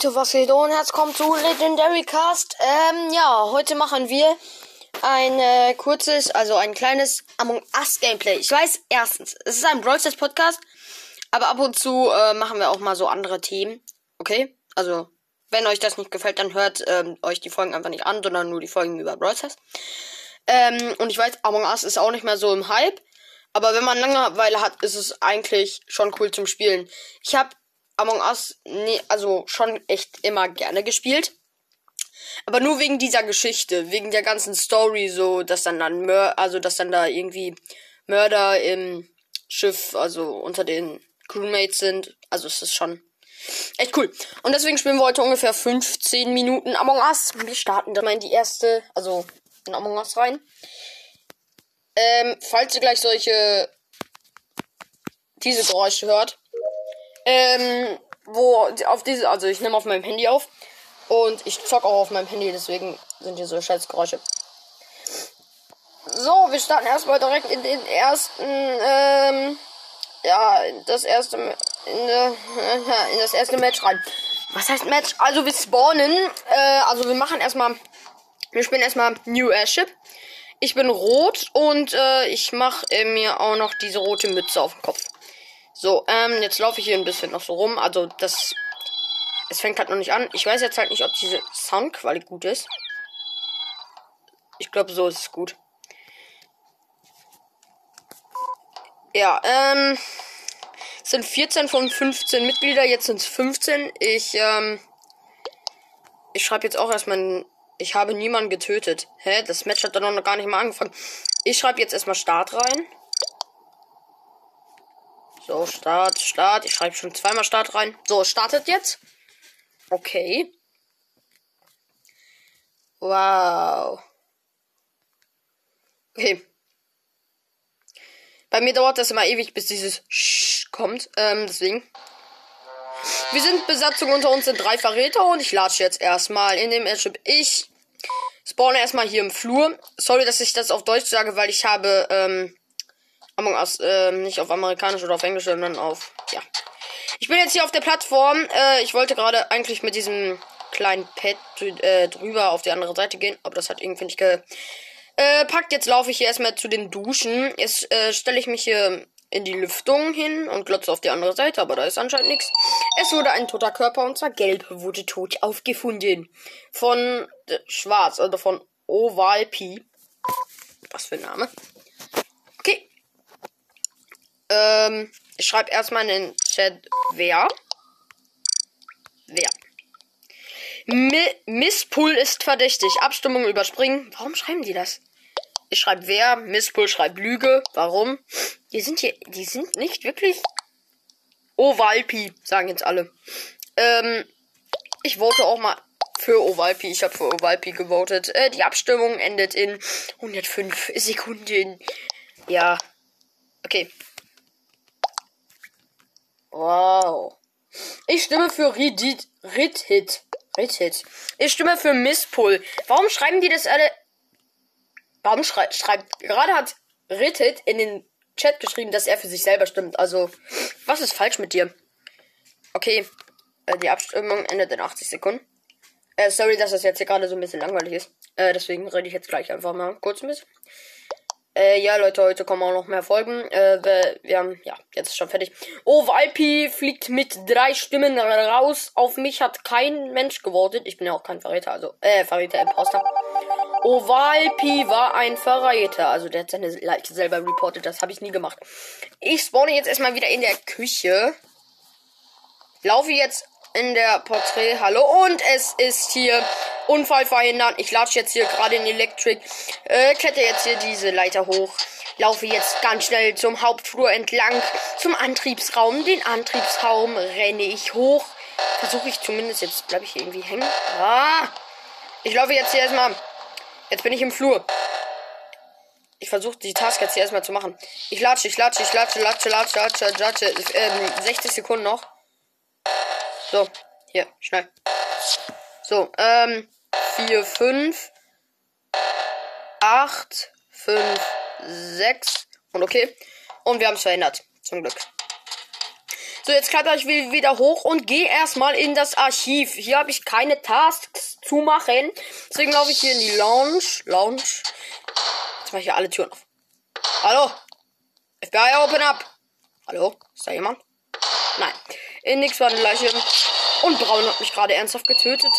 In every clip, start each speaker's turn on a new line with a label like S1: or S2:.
S1: Leute, was geht und herzlich willkommen zu Legendary Cast. Ähm, ja, heute machen wir ein äh, kurzes, also ein kleines Among Us Gameplay. Ich weiß, erstens, es ist ein Brawl Stars Podcast, aber ab und zu äh, machen wir auch mal so andere Themen. Okay? Also, wenn euch das nicht gefällt, dann hört ähm, euch die Folgen einfach nicht an, sondern nur die Folgen über Brawl Stars. Ähm, und ich weiß, Among Us ist auch nicht mehr so im Hype. Aber wenn man Langeweile hat, ist es eigentlich schon cool zum Spielen. Ich habe Among Us, nee, also schon echt immer gerne gespielt. Aber nur wegen dieser Geschichte, wegen der ganzen Story, so, dass dann dann Mör also dass dann da irgendwie Mörder im Schiff, also unter den Crewmates sind. Also es ist schon echt cool. Und deswegen spielen wir heute ungefähr 15 Minuten Among Us. Wir starten dann mal in die erste, also in Among Us rein. Ähm, falls ihr gleich solche diese Geräusche hört, ähm, wo auf diese, also ich nehme auf meinem Handy auf und ich zock auch auf meinem Handy, deswegen sind hier so Scheißgeräusche. So, wir starten erstmal direkt in den ersten, ähm, ja, das erste, in, de, in das erste Match rein. Was heißt Match? Also wir spawnen, äh, also wir machen erstmal, wir spielen erstmal New Airship. Ich bin rot und äh, ich mache äh, mir auch noch diese rote Mütze auf dem Kopf. So, ähm, jetzt laufe ich hier ein bisschen noch so rum. Also, das. Es fängt halt noch nicht an. Ich weiß jetzt halt nicht, ob diese Soundqualität gut ist. Ich glaube, so ist es gut. Ja, ähm. Es sind 14 von 15 Mitglieder. Jetzt sind es 15. Ich, ähm. Ich schreibe jetzt auch erstmal. Ich habe niemanden getötet. Hä? Das Match hat doch noch gar nicht mal angefangen. Ich schreibe jetzt erstmal Start rein. So, Start, Start. Ich schreibe schon zweimal Start rein. So, startet jetzt. Okay. Wow. Okay. Bei mir dauert das immer ewig, bis dieses Sch kommt. Ähm, deswegen. Wir sind Besatzung unter uns sind drei Verräter und ich latsche jetzt erstmal in dem Airship. Ich spawne erstmal hier im Flur. Sorry, dass ich das auf Deutsch sage, weil ich habe ähm, Among Us, äh, nicht auf amerikanisch oder auf englisch, sondern auf, ja. Ich bin jetzt hier auf der Plattform. Äh, ich wollte gerade eigentlich mit diesem kleinen Pad äh, drüber auf die andere Seite gehen, aber das hat irgendwie nicht ge äh. Jetzt laufe ich hier erstmal zu den Duschen. Jetzt äh, stelle ich mich hier in die Lüftung hin und glotze auf die andere Seite, aber da ist anscheinend nichts. Es wurde ein toter Körper und zwar gelb wurde tot aufgefunden. Von äh, Schwarz, also von Oval P. Was für ein Name. Ähm, ich schreibe erstmal in den Chat, wer. Wer. Mi Misspool ist verdächtig. Abstimmung überspringen. Warum schreiben die das? Ich schreibe wer. Misspool schreibt Lüge. Warum? Die sind hier, die sind nicht wirklich. Ovalpi, sagen jetzt alle. Ähm, ich vote auch mal für Ovalpi. Ich habe für Ovalpi gewotet. Äh, die Abstimmung endet in 105 Sekunden. Ja. Okay. Wow. Ich stimme für Ridit, Ridhit. Ridhit. Ich stimme für Misspul. Warum schreiben die das alle? Warum schrei schreibt. Gerade hat Ridhit in den Chat geschrieben, dass er für sich selber stimmt. Also, was ist falsch mit dir? Okay. Äh, die Abstimmung endet in 80 Sekunden. Äh, sorry, dass das jetzt hier gerade so ein bisschen langweilig ist. Äh, deswegen rede ich jetzt gleich einfach mal kurz ein bisschen. Äh, ja, Leute, heute kommen auch noch mehr Folgen. Äh, wir haben, ja, jetzt ist schon fertig. Oh, Valpi fliegt mit drei Stimmen raus. Auf mich hat kein Mensch gewotet. Ich bin ja auch kein Verräter, also, äh, Verräter Imposter. Oh, Valpi war ein Verräter. Also, der hat seine Leiche selber reportet. Das habe ich nie gemacht. Ich spawne jetzt erstmal wieder in der Küche. Laufe jetzt in der Porträthalle und es ist hier Unfall verhindern. Ich latsche jetzt hier gerade in Electric, äh, kletter jetzt hier diese Leiter hoch, laufe jetzt ganz schnell zum Hauptflur entlang, zum Antriebsraum. Den Antriebsraum renne ich hoch. Versuche ich zumindest, jetzt bleibe ich irgendwie hängen. Ah! Ich laufe jetzt hier erstmal. Jetzt bin ich im Flur. Ich versuche die Task jetzt hier erstmal zu machen. Ich latsche, ich latsche, ich latsche, latsche, latsche, latsche, latsche. Ähm, 60 Sekunden noch. So, hier, schnell. So, ähm, 4, 5, 8, 5, 6 und okay. Und wir haben es verändert. Zum Glück. So, jetzt kletter ich wieder hoch und gehe erstmal in das Archiv. Hier habe ich keine Tasks zu machen. Deswegen laufe ich hier in die Lounge. Lounge. Jetzt mache ich hier alle Türen auf. Hallo? FBI, open up! Hallo? Ist da jemand? Nein. In nix war eine Leiche. Und Braun hat mich gerade ernsthaft getötet.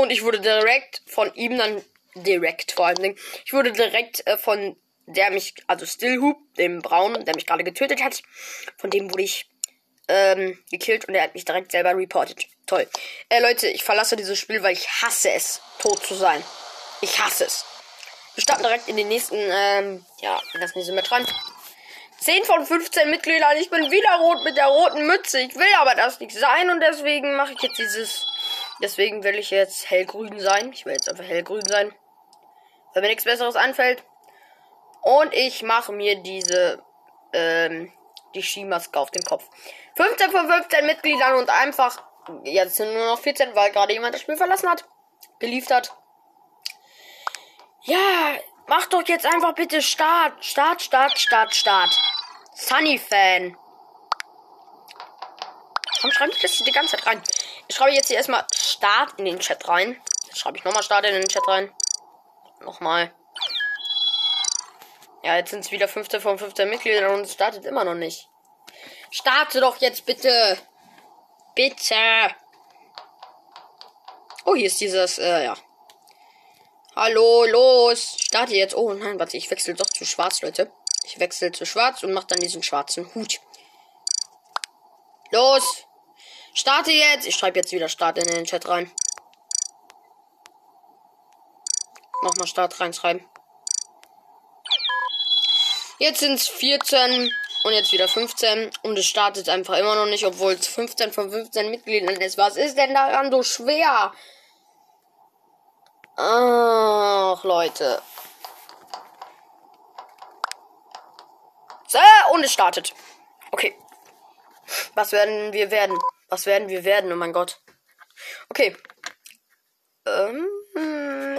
S1: Und ich wurde direkt von ihm dann direkt vor allem. Ich wurde direkt äh, von der mich, also Stillhoop, dem Braun, der mich gerade getötet hat, von dem wurde ich ähm, gekillt und er hat mich direkt selber reported. Toll. Äh, Leute, ich verlasse dieses Spiel, weil ich hasse es, tot zu sein. Ich hasse es. Wir starten direkt in den nächsten, ähm, ja, das nächste mit dran. 10 von 15 Mitgliedern. Ich bin wieder rot mit der roten Mütze. Ich will aber das nicht sein und deswegen mache ich jetzt dieses. Deswegen will ich jetzt hellgrün sein. Ich will jetzt einfach hellgrün sein. Wenn mir nichts Besseres anfällt. Und ich mache mir diese, ähm, die Skimaske auf den Kopf. 15 von 15 Mitgliedern und einfach, jetzt sind nur noch 14, weil gerade jemand das Spiel verlassen hat. Geliefert hat. Ja, mach doch jetzt einfach bitte Start. Start, Start, Start, Start. Sunny-Fan. Komm, schreib das die ganze Zeit rein. Ich schreibe jetzt hier erstmal Start in den Chat rein. Jetzt schreibe ich nochmal Start in den Chat rein. Nochmal. Ja, jetzt sind es wieder 15 von 15 Mitgliedern und es startet immer noch nicht. Starte doch jetzt bitte. Bitte. Oh, hier ist dieses, äh, ja. Hallo, los. Starte jetzt. Oh nein, warte, ich wechsle doch zu schwarz, Leute. Ich wechsle zu schwarz und mache dann diesen schwarzen Hut. Los. Starte jetzt. Ich schreibe jetzt wieder Start in den Chat rein. Nochmal Start reinschreiben. Jetzt sind es 14 und jetzt wieder 15 und es startet einfach immer noch nicht, obwohl es 15 von 15 Mitgliedern ist. Was ist denn daran so schwer? Ach, Leute. So, und es startet. Okay. Was werden wir werden? Was werden wir werden? Oh mein Gott. Okay. Ähm,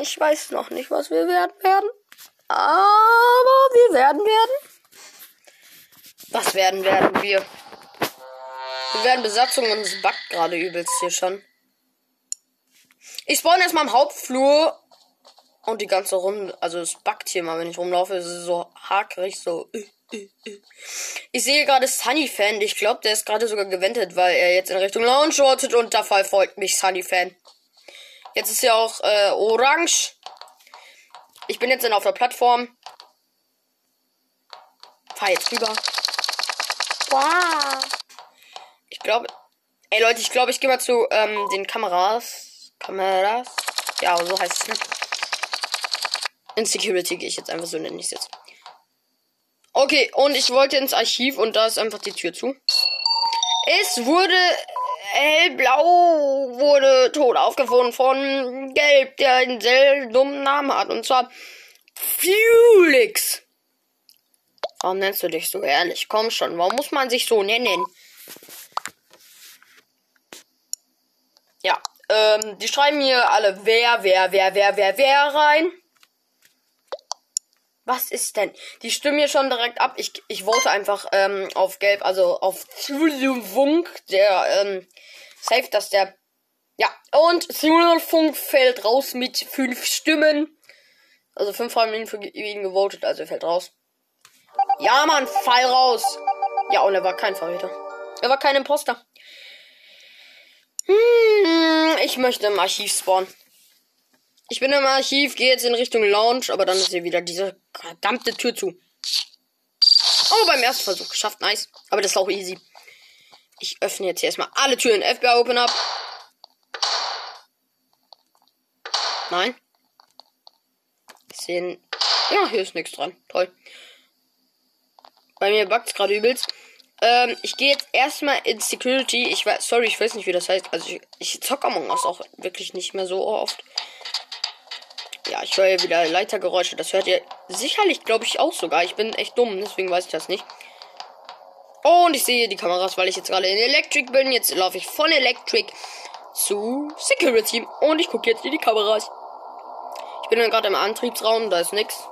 S1: ich weiß noch nicht, was wir werden werden. Aber wir werden werden. Was werden werden wir? Wir werden Besatzung und es backt gerade übelst hier schon. Ich spawn erstmal im Hauptflur und die ganze Runde. Also es backt hier mal, wenn ich rumlaufe. Es ist so hakerig, so. Ich sehe gerade Sunny Fan. Ich glaube, der ist gerade sogar gewendet, weil er jetzt in Richtung Lounge wartet und da folgt mich Sunny Fan. Jetzt ist ja auch äh, orange. Ich bin jetzt dann auf der Plattform. Fahr jetzt rüber. Wow. Ich glaube. Ey Leute, ich glaube, ich gehe mal zu ähm, den Kameras. Kameras. Ja, so heißt es, ne? In Security gehe ich jetzt einfach so, nenne ich es jetzt. Okay, und ich wollte ins Archiv und da ist einfach die Tür zu. Es wurde hellblau, wurde tot aufgefunden von Gelb, der einen sehr dummen Namen hat. Und zwar Felix. Warum nennst du dich so ehrlich? Komm schon, warum muss man sich so nennen? Ja, ähm, die schreiben hier alle wer, wer, wer, wer, wer, wer rein. Was ist denn? Die stimmen hier schon direkt ab. Ich, ich vote einfach ähm, auf Gelb, also auf Funk, der ähm, safe, dass der. Ja, und Funk fällt raus mit fünf Stimmen. Also fünf haben ihn für ihn gewotet, also er fällt raus. Ja, Mann, Fall raus. Ja, und er war kein Verräter. Er war kein Imposter. Hm, ich möchte im Archiv spawnen. Ich bin im Archiv, gehe jetzt in Richtung Lounge, aber dann ist hier wieder diese verdammte Tür zu. Oh, beim ersten Versuch geschafft, nice. Aber das ist auch easy. Ich öffne jetzt hier erstmal alle Türen. FBI Open Up. Nein. Sehen. Ja, hier ist nichts dran. Toll. Bei mir buggt es gerade übelst. Ähm, ich gehe jetzt erstmal in Security. Ich weiß, sorry, ich weiß nicht, wie das heißt. Also ich, ich zock Among Us auch wirklich nicht mehr so oft. Ja, ich höre wieder Leitergeräusche. Das hört ihr sicherlich, glaube ich, auch sogar. Ich bin echt dumm, deswegen weiß ich das nicht. Und ich sehe die Kameras, weil ich jetzt gerade in Electric bin. Jetzt laufe ich von Electric zu Security. Und ich gucke jetzt in die Kameras. Ich bin gerade im Antriebsraum, da ist nichts.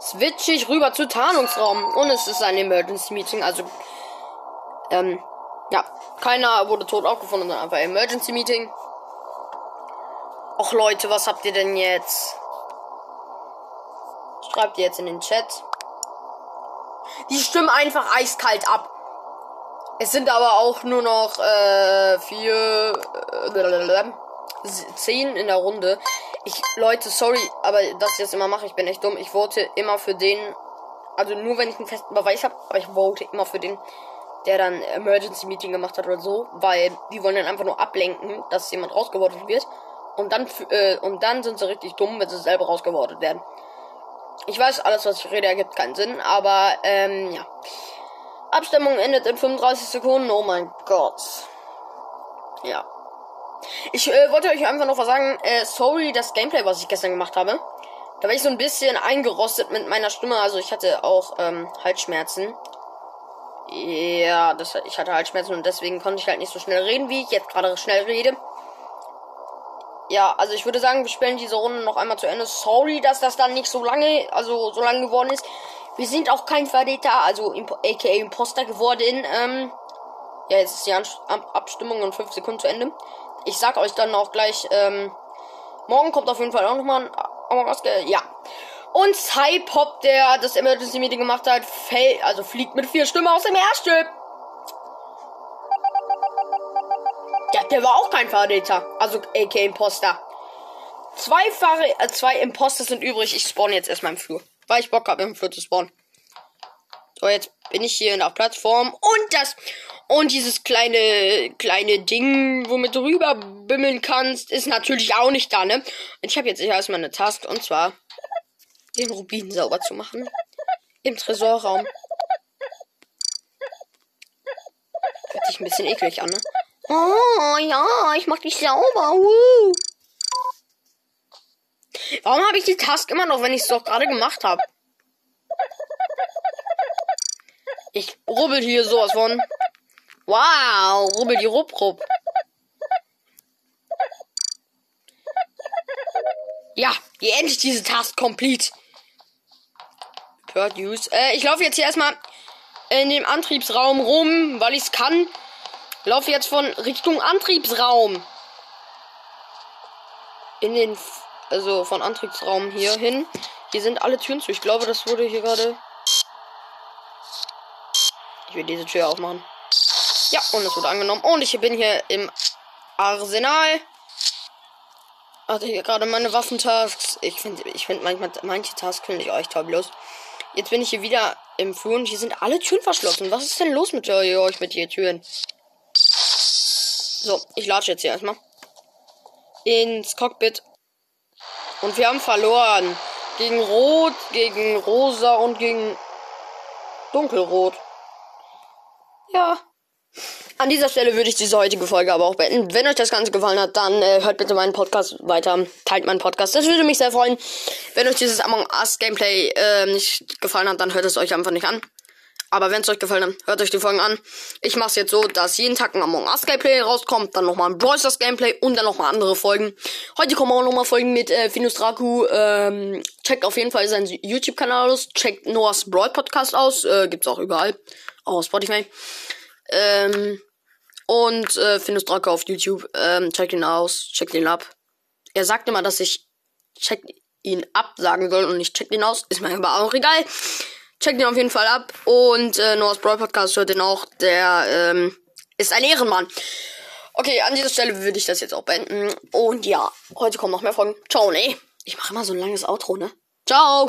S1: Switche ich rüber zu Tarnungsraum. Und es ist ein Emergency Meeting, also Ähm, ja, keiner wurde tot aufgefunden, sondern einfach Emergency Meeting. Och Leute, was habt ihr denn jetzt? Schreibt ihr jetzt in den Chat. Die stimmen einfach eiskalt ab. Es sind aber auch nur noch äh, vier, äh, zehn in der Runde. Ich, Leute, sorry, aber das immer mache, ich bin echt dumm. Ich vote immer für den, also nur wenn ich einen festen Beweis habe, aber ich vote immer für den, der dann Emergency Meeting gemacht hat oder so, weil die wollen dann einfach nur ablenken, dass jemand rausgeworfen wird. Und dann, äh, und dann sind sie richtig dumm, wenn sie selber rausgeworfen werden. Ich weiß, alles, was ich rede, ergibt keinen Sinn, aber, ähm, ja. Abstimmung endet in 35 Sekunden. Oh mein Gott. Ja. Ich äh, wollte euch einfach noch was sagen. Äh, sorry, das Gameplay, was ich gestern gemacht habe. Da war ich so ein bisschen eingerostet mit meiner Stimme. Also ich hatte auch ähm, Halsschmerzen. Ja, das, ich hatte Halsschmerzen und deswegen konnte ich halt nicht so schnell reden, wie ich jetzt gerade schnell rede. Ja, also ich würde sagen, wir spielen diese Runde noch einmal zu Ende. Sorry, dass das dann nicht so lange, also so lange geworden ist. Wir sind auch kein Verräter, also aka Imposter geworden. Ähm, ja, jetzt ist die Abstimmung in 5 Sekunden zu Ende. Ich sag euch dann auch gleich, ähm, morgen kommt auf jeden Fall auch nochmal ein Among Us, ja. Und Cypop, der das Emergency Meeting gemacht hat, fällt, also fliegt mit vier Stimmen aus dem Erststück. Der war auch kein Verräter. Also AK Imposter. Zwei Fahrer, äh, zwei Imposter sind übrig. Ich spawn jetzt erstmal im Flur. Weil ich Bock habe, im Flur zu spawnen. So, jetzt bin ich hier in der Plattform. Und das. Und dieses kleine, kleine Ding, womit du rüber bimmeln kannst, ist natürlich auch nicht da, ne? Ich habe jetzt erstmal eine Task. Und zwar den Rubin sauber zu machen. Im Tresorraum. Hört sich ein bisschen eklig an, ne? Oh, ja, ich mach dich sauber. Woo. Warum habe ich die Task immer noch, wenn ich es doch gerade gemacht habe? Ich rubbel hier sowas von. Wow, rubbel die Rupp, Rupp. Ja, die endlich diese Task complete. Produce. Äh, ich laufe jetzt hier erstmal in dem Antriebsraum rum, weil ich es kann. Laufe jetzt von Richtung Antriebsraum. In den, also von Antriebsraum hier hin. Hier sind alle Türen zu. Ich glaube, das wurde hier gerade. Ich will diese Tür aufmachen. Ja, und es wurde angenommen. Und ich bin hier im Arsenal. Hatte hier gerade meine Waffentasks. Ich finde, ich finde manchmal manche Tasks finde ich euch taublos. Jetzt bin ich hier wieder im Flur und hier sind alle Türen verschlossen. Was ist denn los mit euch mit den Türen? So, ich latsche jetzt hier erstmal. Ins Cockpit. Und wir haben verloren. Gegen Rot, gegen Rosa und gegen Dunkelrot. Ja. An dieser Stelle würde ich diese heutige Folge aber auch beenden. Wenn euch das Ganze gefallen hat, dann äh, hört bitte meinen Podcast weiter. Teilt meinen Podcast. Das würde mich sehr freuen. Wenn euch dieses Among Us Gameplay äh, nicht gefallen hat, dann hört es euch einfach nicht an. Aber wenn es euch gefallen hat, hört euch die Folgen an. Ich mache es jetzt so, dass jeden Tag ein Among Us Gameplay rauskommt, dann nochmal ein Brawl Stars Gameplay und dann nochmal andere Folgen. Heute kommen auch nochmal Folgen mit äh, Finus Draku. Ähm, checkt auf jeden Fall seinen YouTube-Kanal aus. Checkt Noahs Brawl Podcast aus. Äh, gibt's auch überall. Auch auf Spotify. Ähm, und äh, Finus Draku auf YouTube. Ähm, checkt ihn aus. Checkt ihn ab. Er sagt immer, dass ich check ihn ab sagen soll und nicht checkt ihn aus. Ist mir aber auch egal. Checkt ihn auf jeden Fall ab. Und äh, Noah's Brawl Podcast hört ihn auch. Der ähm, ist ein Ehrenmann. Okay, an dieser Stelle würde ich das jetzt auch beenden. Und ja, heute kommen noch mehr Folgen. Ciao, ne? Ich mache immer so ein langes Outro, ne? Ciao!